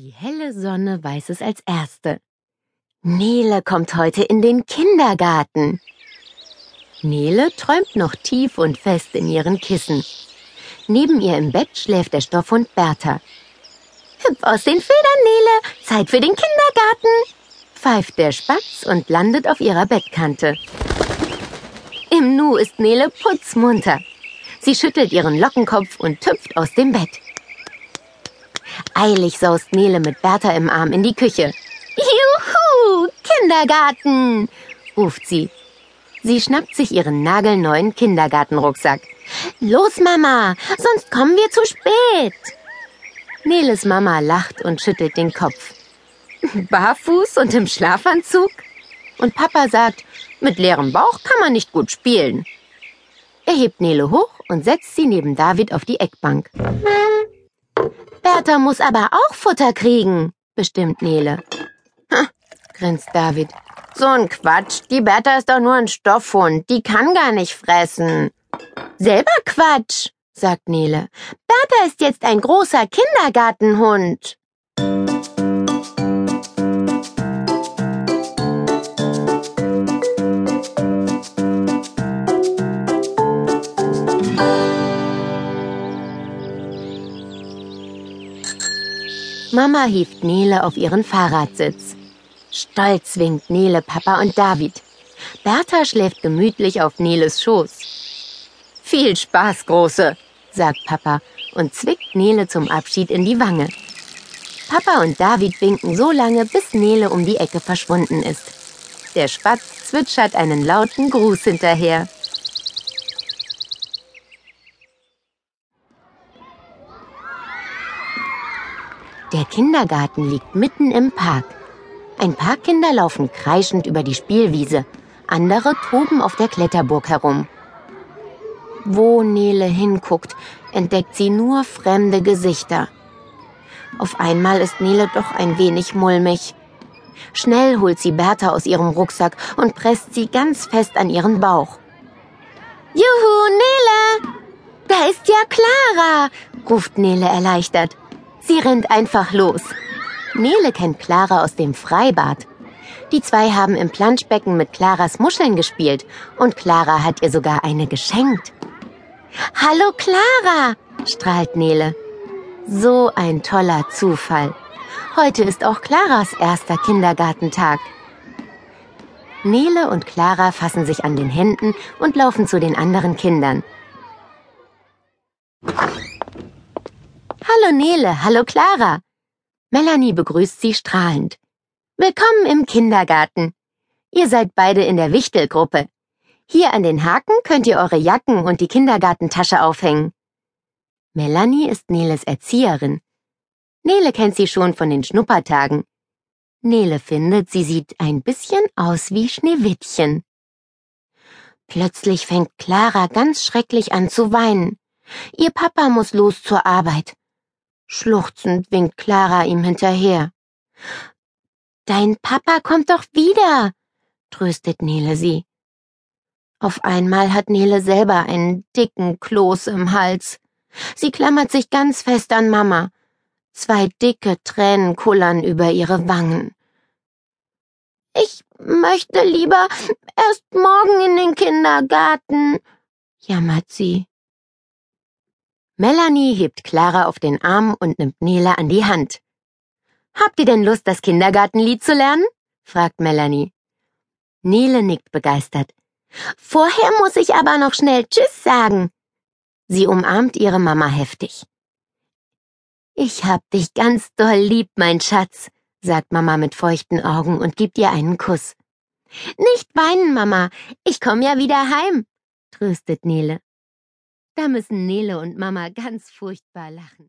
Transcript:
Die helle Sonne weiß es als erste. Nele kommt heute in den Kindergarten. Nele träumt noch tief und fest in ihren Kissen. Neben ihr im Bett schläft der Stoffhund Bertha. Hüpf aus den Federn, Nele, Zeit für den Kindergarten, pfeift der Spatz und landet auf ihrer Bettkante. Im Nu ist Nele putzmunter. Sie schüttelt ihren Lockenkopf und hüpft aus dem Bett. Eilig saust Nele mit Bertha im Arm in die Küche. Juhu, Kindergarten, ruft sie. Sie schnappt sich ihren nagelneuen Kindergartenrucksack. Los, Mama, sonst kommen wir zu spät. Neles Mama lacht und schüttelt den Kopf. Barfuß und im Schlafanzug? Und Papa sagt, mit leerem Bauch kann man nicht gut spielen. Er hebt Nele hoch und setzt sie neben David auf die Eckbank. Bertha muss aber auch Futter kriegen, bestimmt Nele. Ha, grinst David. So ein Quatsch. Die Bertha ist doch nur ein Stoffhund. Die kann gar nicht fressen. Selber Quatsch, sagt Nele. Bertha ist jetzt ein großer Kindergartenhund. Mama hieft Nele auf ihren Fahrradsitz. Stolz winkt Nele Papa und David. Bertha schläft gemütlich auf Neles Schoß. Viel Spaß, Große, sagt Papa und zwickt Nele zum Abschied in die Wange. Papa und David winken so lange, bis Nele um die Ecke verschwunden ist. Der Spatz zwitschert einen lauten Gruß hinterher. Der Kindergarten liegt mitten im Park. Ein paar Kinder laufen kreischend über die Spielwiese, andere toben auf der Kletterburg herum. Wo Nele hinguckt, entdeckt sie nur fremde Gesichter. Auf einmal ist Nele doch ein wenig mulmig. Schnell holt sie Bertha aus ihrem Rucksack und presst sie ganz fest an ihren Bauch. Juhu, Nele! Da ist ja Clara, ruft Nele erleichtert. Sie rennt einfach los. Nele kennt Clara aus dem Freibad. Die zwei haben im Planschbecken mit Claras Muscheln gespielt und Clara hat ihr sogar eine geschenkt. Hallo Clara, strahlt Nele. So ein toller Zufall. Heute ist auch Claras erster Kindergartentag. Nele und Clara fassen sich an den Händen und laufen zu den anderen Kindern. Hallo Nele, hallo Clara. Melanie begrüßt sie strahlend. Willkommen im Kindergarten. Ihr seid beide in der Wichtelgruppe. Hier an den Haken könnt ihr eure Jacken und die Kindergartentasche aufhängen. Melanie ist Neles Erzieherin. Nele kennt sie schon von den Schnuppertagen. Nele findet, sie sieht ein bisschen aus wie Schneewittchen. Plötzlich fängt Clara ganz schrecklich an zu weinen. Ihr Papa muss los zur Arbeit. Schluchzend winkt Clara ihm hinterher. Dein Papa kommt doch wieder, tröstet Nele sie. Auf einmal hat Nele selber einen dicken Kloß im Hals. Sie klammert sich ganz fest an Mama. Zwei dicke Tränen kullern über ihre Wangen. Ich möchte lieber erst morgen in den Kindergarten, jammert sie. Melanie hebt Clara auf den Arm und nimmt Nele an die Hand. Habt ihr denn Lust, das Kindergartenlied zu lernen? fragt Melanie. Nele nickt begeistert. Vorher muss ich aber noch schnell Tschüss sagen. Sie umarmt ihre Mama heftig. Ich hab dich ganz doll lieb, mein Schatz, sagt Mama mit feuchten Augen und gibt ihr einen Kuss. Nicht weinen, Mama. Ich komm ja wieder heim, tröstet Nele. Da müssen Nele und Mama ganz furchtbar lachen.